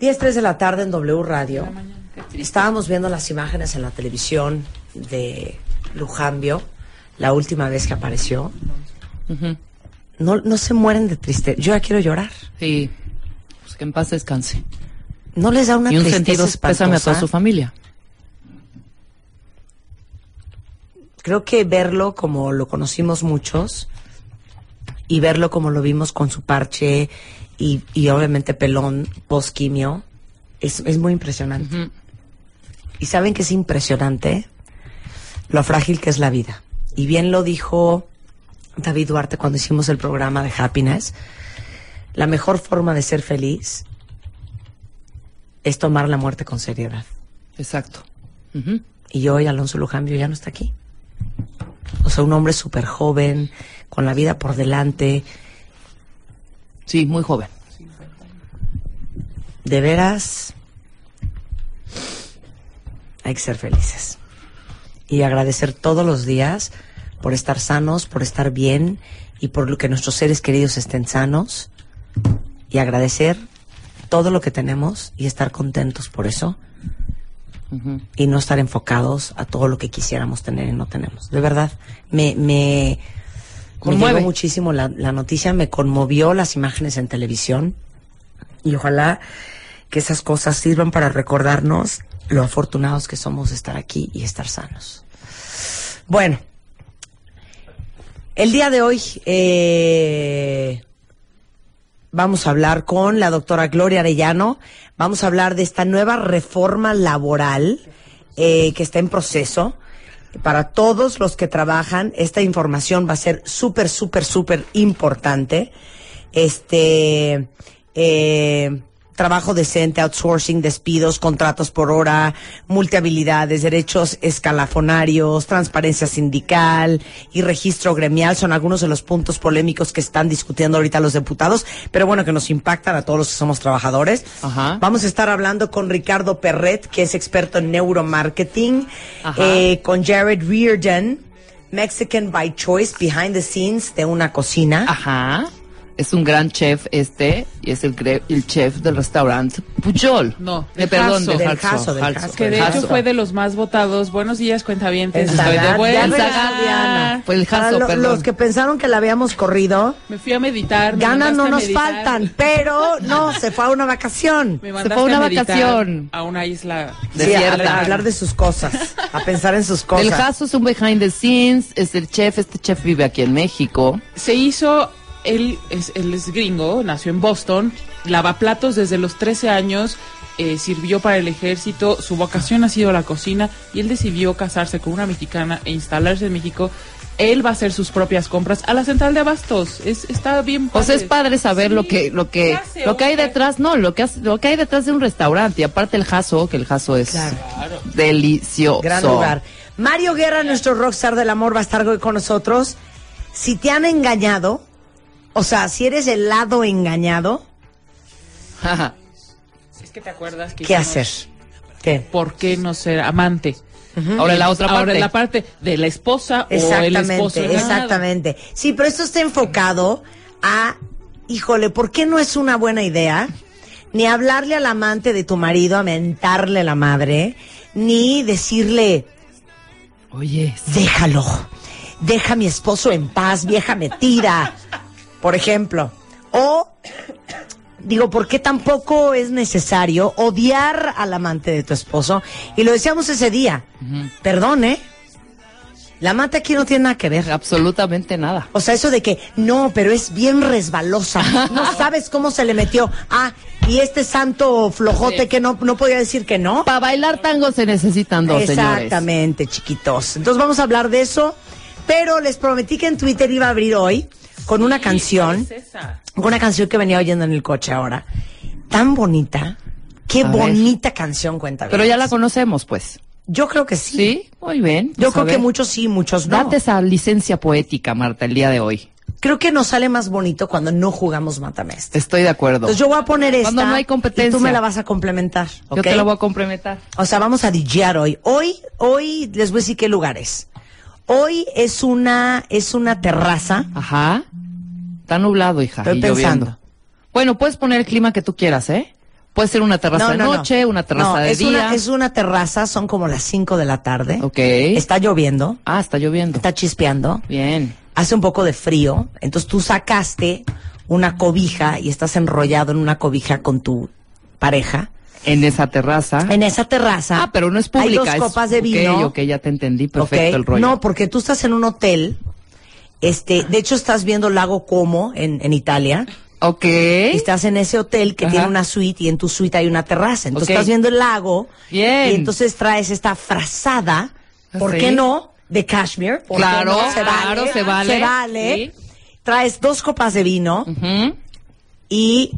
10, de la tarde en W Radio. Estábamos viendo las imágenes en la televisión de Lujambio, la última vez que apareció. no, no se mueren de tristeza. Yo ya quiero llorar. Sí, pues que en paz descanse. No les da una y un tristeza sentido pésame a toda su familia. Creo que verlo como lo conocimos muchos y verlo como lo vimos con su parche y, y obviamente pelón post quimio es, es muy impresionante. Y saben que es impresionante lo frágil que es la vida. Y bien lo dijo David Duarte cuando hicimos el programa de Happiness. La mejor forma de ser feliz es tomar la muerte con seriedad. Exacto. Y hoy Alonso Lujambio ya no está aquí. O sea, un hombre súper joven, con la vida por delante. Sí, muy joven. De veras, hay que ser felices. Y agradecer todos los días por estar sanos, por estar bien y por lo que nuestros seres queridos estén sanos. Y agradecer todo lo que tenemos y estar contentos por eso. Y no estar enfocados a todo lo que quisiéramos tener y no tenemos. De verdad, me, me, me llegó muchísimo la, la noticia, me conmovió las imágenes en televisión y ojalá que esas cosas sirvan para recordarnos lo afortunados que somos de estar aquí y estar sanos. Bueno, el día de hoy eh, vamos a hablar con la doctora Gloria Arellano. Vamos a hablar de esta nueva reforma laboral eh, que está en proceso. Para todos los que trabajan, esta información va a ser súper, súper, súper importante. Este, eh, trabajo decente, outsourcing, despidos, contratos por hora, multihabilidades, derechos escalafonarios, transparencia sindical y registro gremial son algunos de los puntos polémicos que están discutiendo ahorita los diputados, pero bueno, que nos impactan a todos los que somos trabajadores. Ajá. Vamos a estar hablando con Ricardo Perret, que es experto en neuromarketing, eh, con Jared Reardon, Mexican by Choice, behind the scenes de una cocina. Ajá. Es un gran chef este y es el, el chef del restaurante Pujol. No, Eh, del perdón, de Del. Que de hecho fue de los más votados. Buenos días, cuentavientes. En Estoy de vuelta. Fue el Para Jaso, lo- perdón. los que pensaron que la habíamos corrido, Me fui a meditar. me ganas no nos meditar. faltan, pero no, se fue a una vacación. Me Se fue a una vacación. A una isla. Sí, a, Desierta. a hablar de sus cosas, a pensar en sus cosas. El Jaso es un behind the scenes, es el chef, este chef vive aquí en México. Se hizo. Él es, él es gringo, nació en Boston, lavaplatos desde los 13 años, eh, sirvió para el ejército, su vocación ha sido la cocina y él decidió casarse con una mexicana e instalarse en México. Él va a hacer sus propias compras a la central de abastos. Es, está bien Pues es padre saber Sí. lo que lo que ¿Qué hace lo que hay detrás, no, lo que hace- lo que hay detrás de un restaurante y aparte el Jaso, que el Jaso es Claro. delicioso. Gran lugar. Mario Guerra, nuestro rockstar del amor, va a estar hoy con nosotros. Si te han engañado, o sea, si eres el lado engañado, Es que te acuerdas que ¿qué hicimos hacer? ¿Qué? ¿Por qué no ser amante? Ahora la otra Ahora parte. la parte de la esposa o el esposo. Exactamente, exactamente. Sí, pero esto está enfocado a, híjole, ¿por qué no es una buena idea ni hablarle al amante de tu marido, a mentarle la madre, ni decirle, Oye, déjalo, deja a mi esposo en paz, vieja metida, por ejemplo. O digo, ¿por qué tampoco es necesario odiar al amante de tu esposo? Y lo decíamos ese día. Perdón, ¿eh? La amante aquí no tiene nada que ver. Absolutamente nada. O sea, eso de que no, pero es bien resbalosa. No sabes cómo se le metió. Ah, y este santo flojote Sí. que no, no podía decir que no. Para bailar tango se necesitan dos, señores. Exactamente, chiquitos. Entonces vamos a hablar de eso. Pero les prometí que en Twitter iba a abrir hoy con una canción. ¿Cuál es esa? Con una canción que venía oyendo en el coche ahora. Tan bonita. Qué A ver. bonita canción cuenta. Pero ya la conocemos, pues. Yo creo que sí. Sí, muy bien. Yo creo que muchos sí, muchos no. Date esa licencia poética, Marta, el día de hoy. Creo que nos sale más bonito cuando no jugamos Matamesta. Estoy de acuerdo. Entonces yo voy a poner esta. Cuando no hay Y competencia. tú me la vas a complementar. Yo ¿ok? te la voy a complementar. O sea, vamos a DJar hoy. Hoy, hoy les voy a decir qué lugar es. Hoy es una, es una terraza. Ajá. Está nublado, hija. Estoy y pensando. lloviendo. Bueno, puedes poner el clima que tú quieras, ¿eh? Puede ser una terraza de noche, una terraza de es día. Una, es una terraza, son como las 5 de la tarde. Ok. Está lloviendo, Ah, está lloviendo. está chispeando, Bien. hace un poco de frío. Entonces tú sacaste una cobija y estás enrollado en una cobija con tu pareja. En esa terraza. En esa terraza. Ah, pero no es pública. Hay dos es- copas de ok, vino. Ok, ya te entendí. Perfecto Ok, el rollo. No, porque tú estás en un hotel. Este, de hecho estás viendo Lago Como en, en Italia. Ok. Y estás en ese hotel que Ajá. tiene una suite y en tu suite hay una terraza. Entonces estás viendo el lago. Bien. Y entonces traes esta frazada. ¿Por Sí. qué no? De cashmere. ¿Por qué Claro, no? Se claro, vale. se vale. Se vale. Sí. Traes dos copas de vino y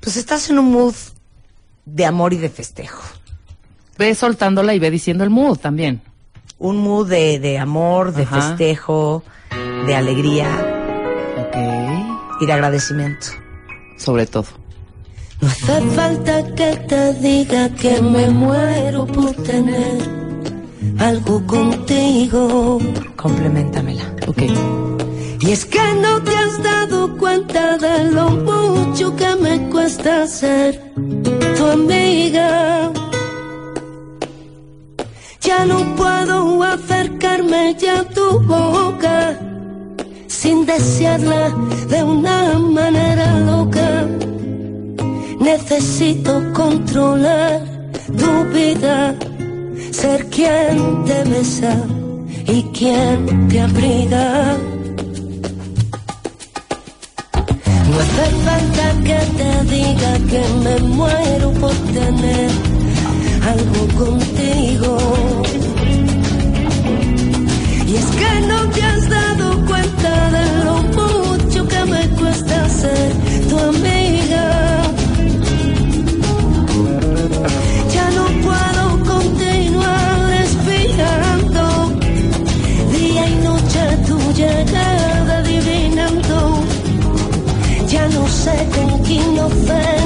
pues estás en un mood de amor y de festejo. Ve soltándola y ve diciendo el mood también. Un mood de, de amor, de Ajá. festejo, de alegría Ok. y de agradecimiento. Sobre todo. No hace falta que te diga que me muero por tener algo contigo. Complementamela. Ok. Y es que no te has dado cuenta de lo mucho que me cuesta ser tu amiga. Ya no puedo acercarme ya a tu boca sin desearla de una manera loca. Necesito controlar tu vida, ser quien te besa y quien te abriga. No hace falta que te diga que me muero por tener algo contigo. Y es que no te has dado cuenta de lo mucho que me cuesta ser tu amiga. Ya no puedo continuar respirando día y noche tu llegada adivinando. Ya no sé con qué inocente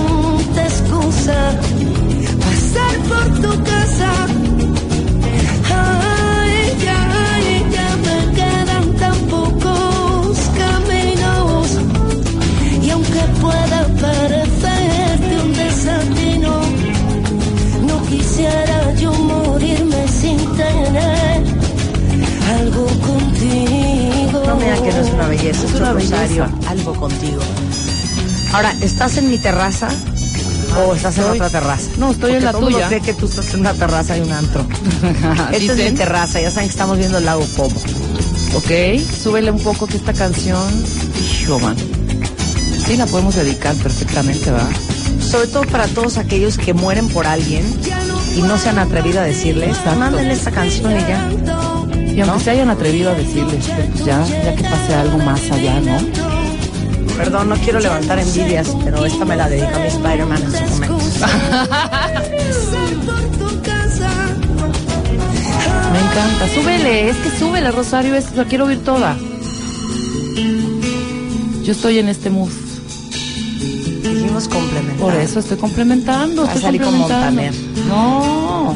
contigo. No mira que no es una belleza, es, una un rosario, belleza. algo contigo. Ahora, ¿estás en mi terraza o estás en otra terraza? No, estoy en la todo tuya. cree que tú estás en una terraza y un antro. Esta es mi terraza, ya saben que estamos viendo el lago Como. Ok, súbele un poco que esta canción. Hijo, man. Sí, la podemos dedicar perfectamente, ¿va? Sobre todo para todos aquellos que mueren por alguien y no se han atrevido a decirles, mándenle esta canción y ya. Y aunque se hayan atrevido a decirles, pues ya, ya que pase algo más allá, ¿no? Perdón, no quiero levantar envidias, pero esta me la dedico a mi Spider-Man en su momento. Me encanta. Súbele, es que súbele, Rosario, es, la quiero oír toda. Yo estoy en este mood. Dijimos complementar. Por eso estoy complementando. A Estoy salir como complementando. Montaner. No,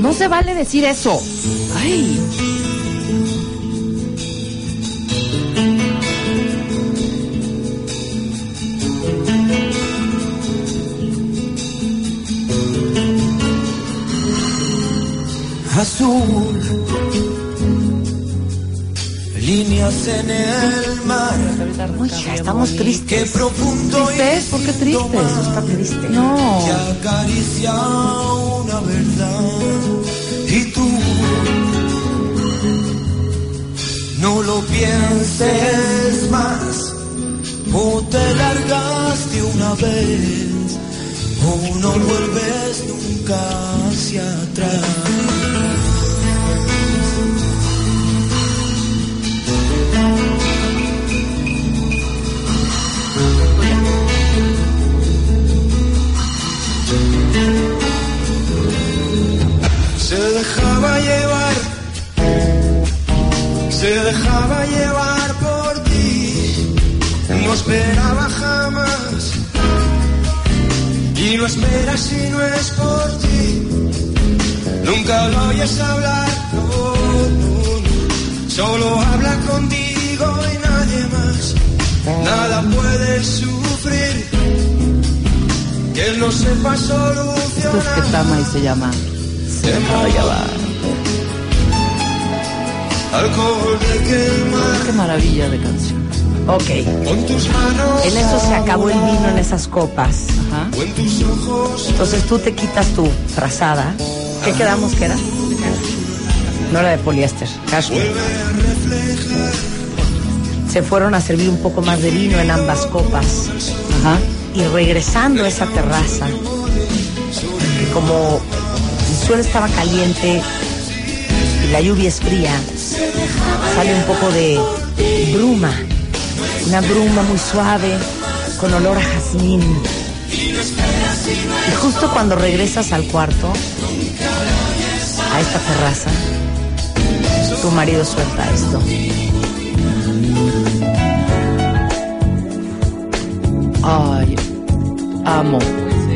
no se vale decir eso. Ay. Azul, líneas en el mar. Uy, ya estamos Qué tristes. profundo ¿Tristes? ¿Por qué tristes? Está triste. No. que acaricia una verdad. Y tú no lo pienses más. O te largaste una vez, o no vuelves nunca hacia atrás. Esperaba jamás, y no esperas si no es por ti, nunca lo oyes hablar, no, solo habla contigo y nadie más, nada puede sufrir, que él no sepa solucionar. que tama y se llama. Se llevar. Alcohol de quemar Qué maravilla de canción. Ok. con tus manos En eso se acabó el vino en esas copas. Ajá. o en tus ojos. Entonces tú te quitas tu frazada. ¿Qué quedamos que era? No era de poliéster, cashmere. Se fueron a servir un poco más de vino en ambas copas. Ajá. Y regresando a esa terraza, que como el suelo estaba caliente y la lluvia es fría, sale un poco de bruma, una bruma muy suave, con olor a jazmín. Y justo cuando regresas al cuarto, a esta terraza, tu marido suelta esto. Ay, amo,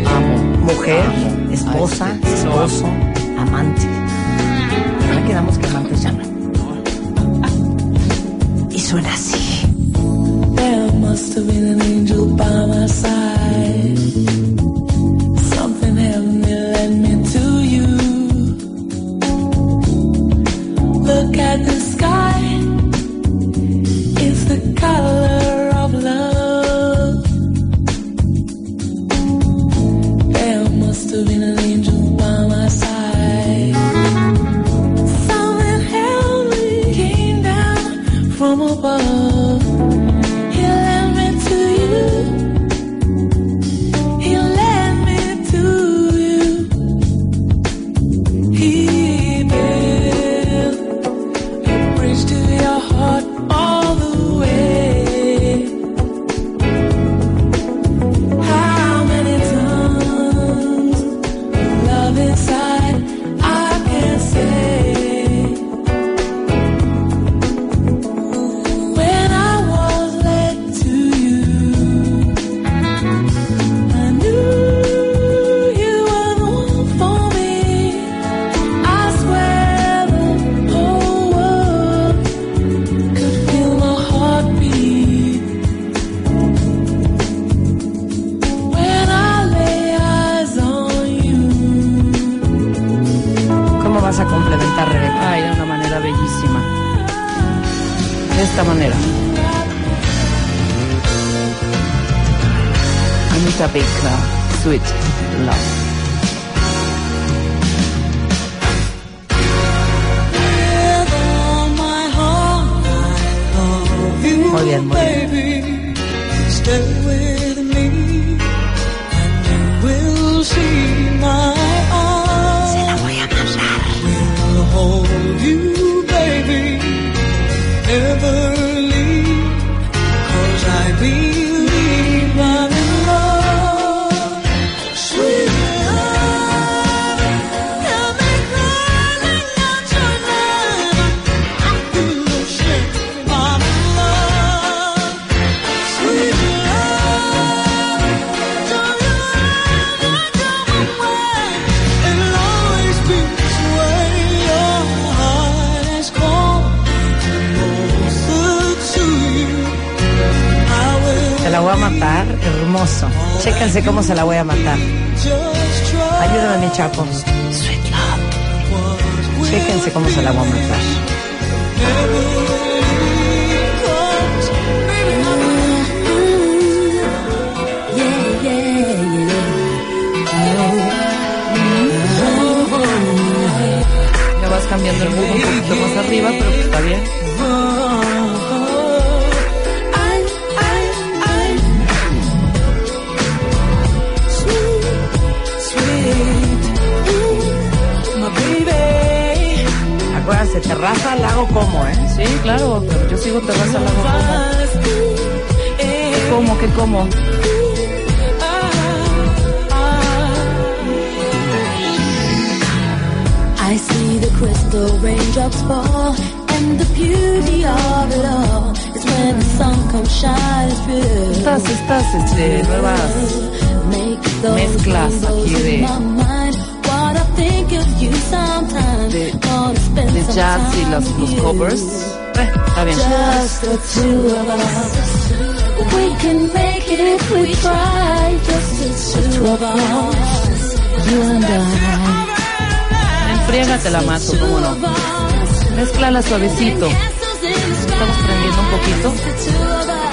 amo. Mujer, amo esposa, esposo, amante. Ya quedamos que amantes no. Y suena así. Must have been an angel by my side. Something heavenly led me to you. Look at the Stay with me, and you will see my arms. Se la voy a mandar. Will hold you, hermoso. Chéquense cómo se la voy a matar. Ayúdame, mi chapo. Sweet love. Chéquense cómo se la voy a matar. Me vas cambiando el mundo un poquito más arriba, pero está bien. Acuérdense, terraza, lago, como, ¿eh? Sí, claro, yo sigo terraza lago como. ¿Qué como? ¿Qué como? I see the crystal raindrops fall, and the beauty of it all is when the sun comes shining through. Estas, estas, este, nuevas mezclas aquí de- de, de jazz y los you. covers. Eh, está bien. Just the two of us. We can make it if we try. Just the two of us. You and I. Enfriega te la mato, cómo no. Mezclala suavecito. Estamos prendiendo un poquito.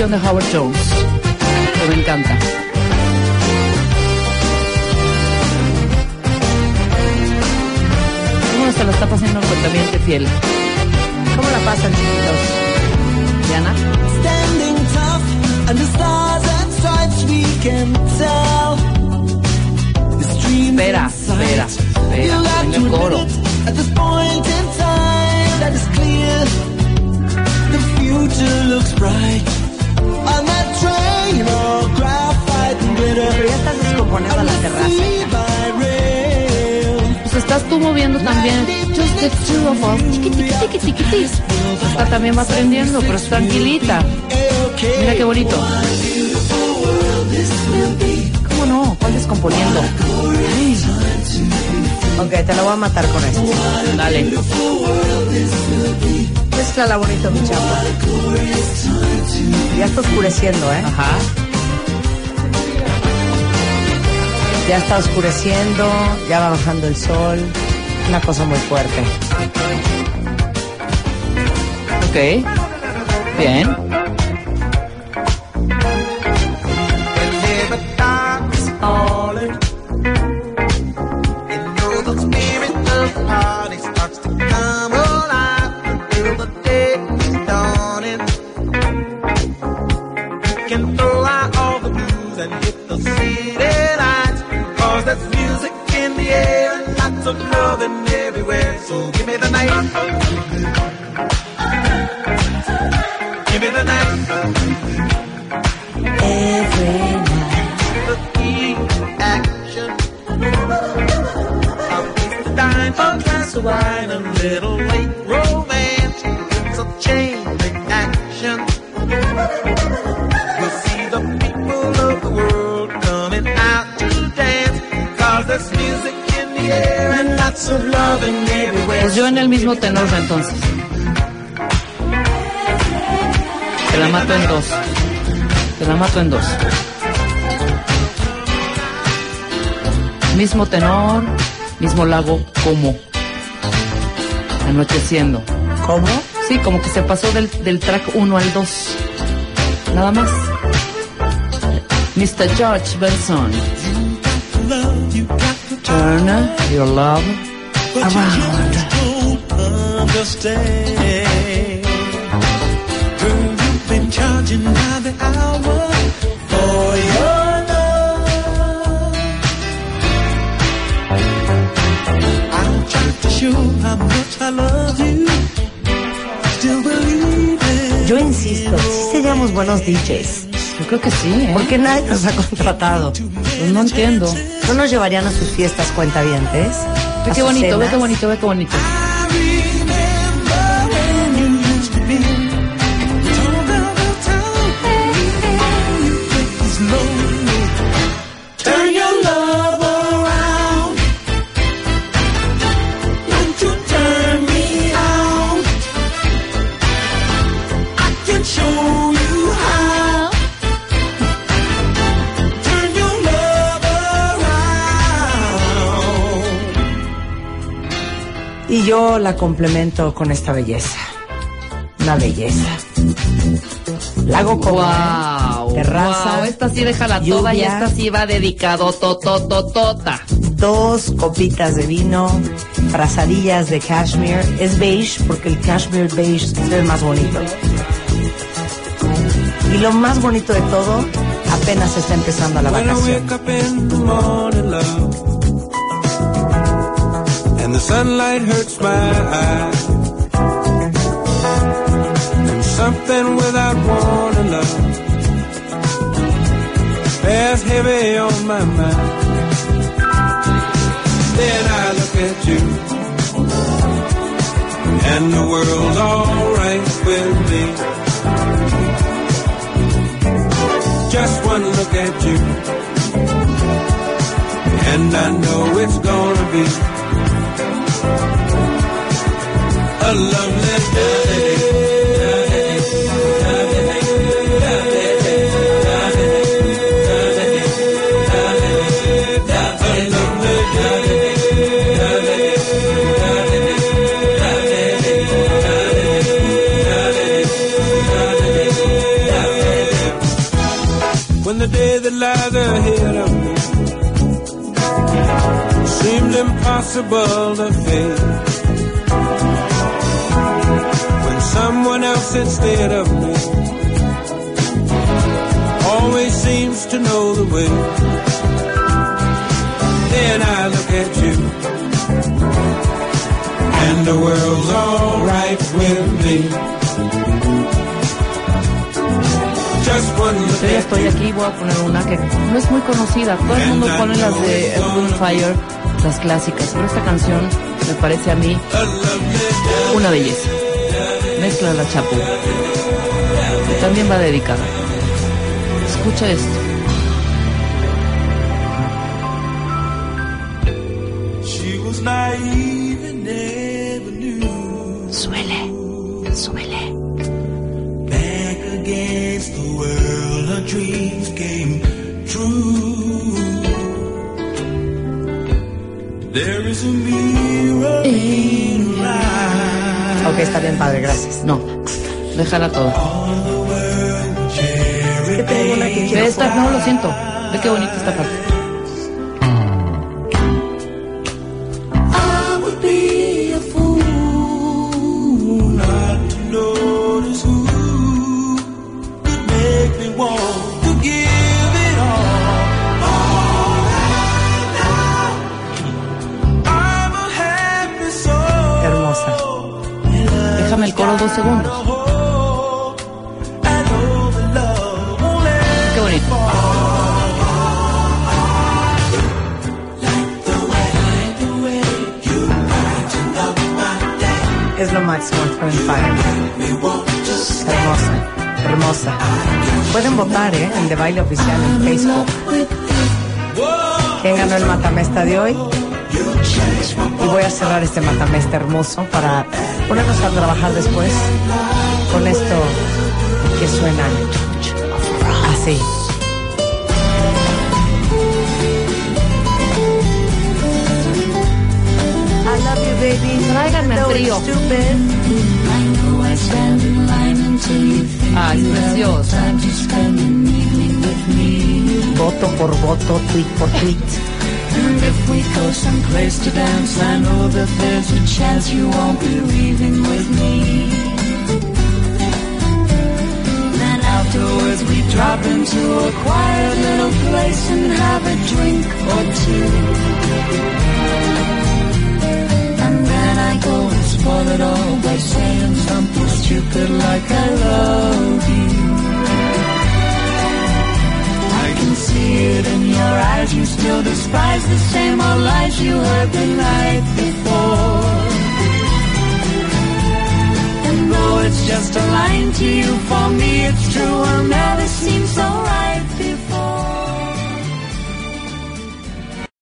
Versión de Howard Jones, que me encanta. ¿Cómo se la está pasando el cuentamiento fiel? ¿Cómo la pasan, chiquitos? Diana. Standing tough under stars and stripes we can tell. Espera, espera, espera. Venga el coro. At this point in time, that is clear. The future looks bright. Pero ya estás descomponiendo la terraza. Pues estás tú moviendo también. Just the two of us. Esta también va aprendiendo, pero es tranquilita. Mira qué bonito. ¿Cómo no? ¿Cuál descomponiendo? Ok, te lo voy a matar con esto. Dale. Mezclala bonito, mi chapo. Ya está oscureciendo, ¿eh? Ajá. Ya está oscureciendo, ya va bajando el sol. Una cosa muy fuerte. Ok. Bien. Pues yo en el mismo tenor entonces. Te la mato en dos. Te la mato en dos. Mismo tenor, mismo lago, como. Anocheciendo. ¿Cómo? Sí, como que se pasó del, del track 1 al 2. Nada más. Mr. George Benson. Turn your love But around. you just don't understand. Girl, you've been charging by the hour for your love. I'm trying to show how much I love you. Still believe it. Yo insisto, si seríamos buenos DJs. Yo creo que sí, ¿eh? ¿Por qué nadie nos ha contratado? Pues no entiendo. ¿No nos llevarían a sus fiestas cuentavientes? Ve ¿A qué bonito, ve qué bonito, ve qué bonito. Y yo la complemento con esta belleza. Una belleza. Lago como Wow, terraza, wow, esta sí déjala toda y lluvia. esta sí va dedicado totototota. dos copitas de vino, frazadillas de cashmere. Es beige porque el cashmere beige es el más bonito. Y lo más bonito de todo, apenas está empezando la When I vacación. And the sunlight hurts my eyes, and something without warning, love, bears heavy on my mind. Then I look at you, and the world's alright with me. Just one look at you, and I know it's gonna be a lovely impossible to face. When someone else instead of me always seems to know the way. Then I look at you, and the world's alright with me. Yo ya estoy aquí, voy a poner una que no es muy conocida. Todo el mundo pone las de Fire, las clásicas. Pero esta canción me parece a mí una belleza. Mezcla la chapo. Y también va dedicada. Escucha esto. She was naive and never knew. Suele, suele. Back against the world, her dreams came true. Ok, está bien padre, gracias. No, déjala toda. Es que tengo una que quiero esta, no, lo siento. Ve qué bonita esta parte. Es lo máximo, Wind, Fire. Hermosa, hermosa. Pueden votar, ¿eh? En de baile oficial en Facebook. ¿Quién ganó el matamesta de hoy? Y voy a cerrar este matamesta hermoso para ponernos a trabajar después con esto que suena así. Tráiganme el Though it's trío. stupid. Ah, es preciosa. Voto por voto, tweet por tweet. And if we go someplace to dance, I know that there's a chance you won't be leaving with me. Then afterwards we drop into a quiet little place and have a drink or two. It all by saying something stupid like I love you. I can see it in your eyes. You still despise the same old lies you heard the night before. And though it's just a line to you, for me it's true. I'll never seem so right before.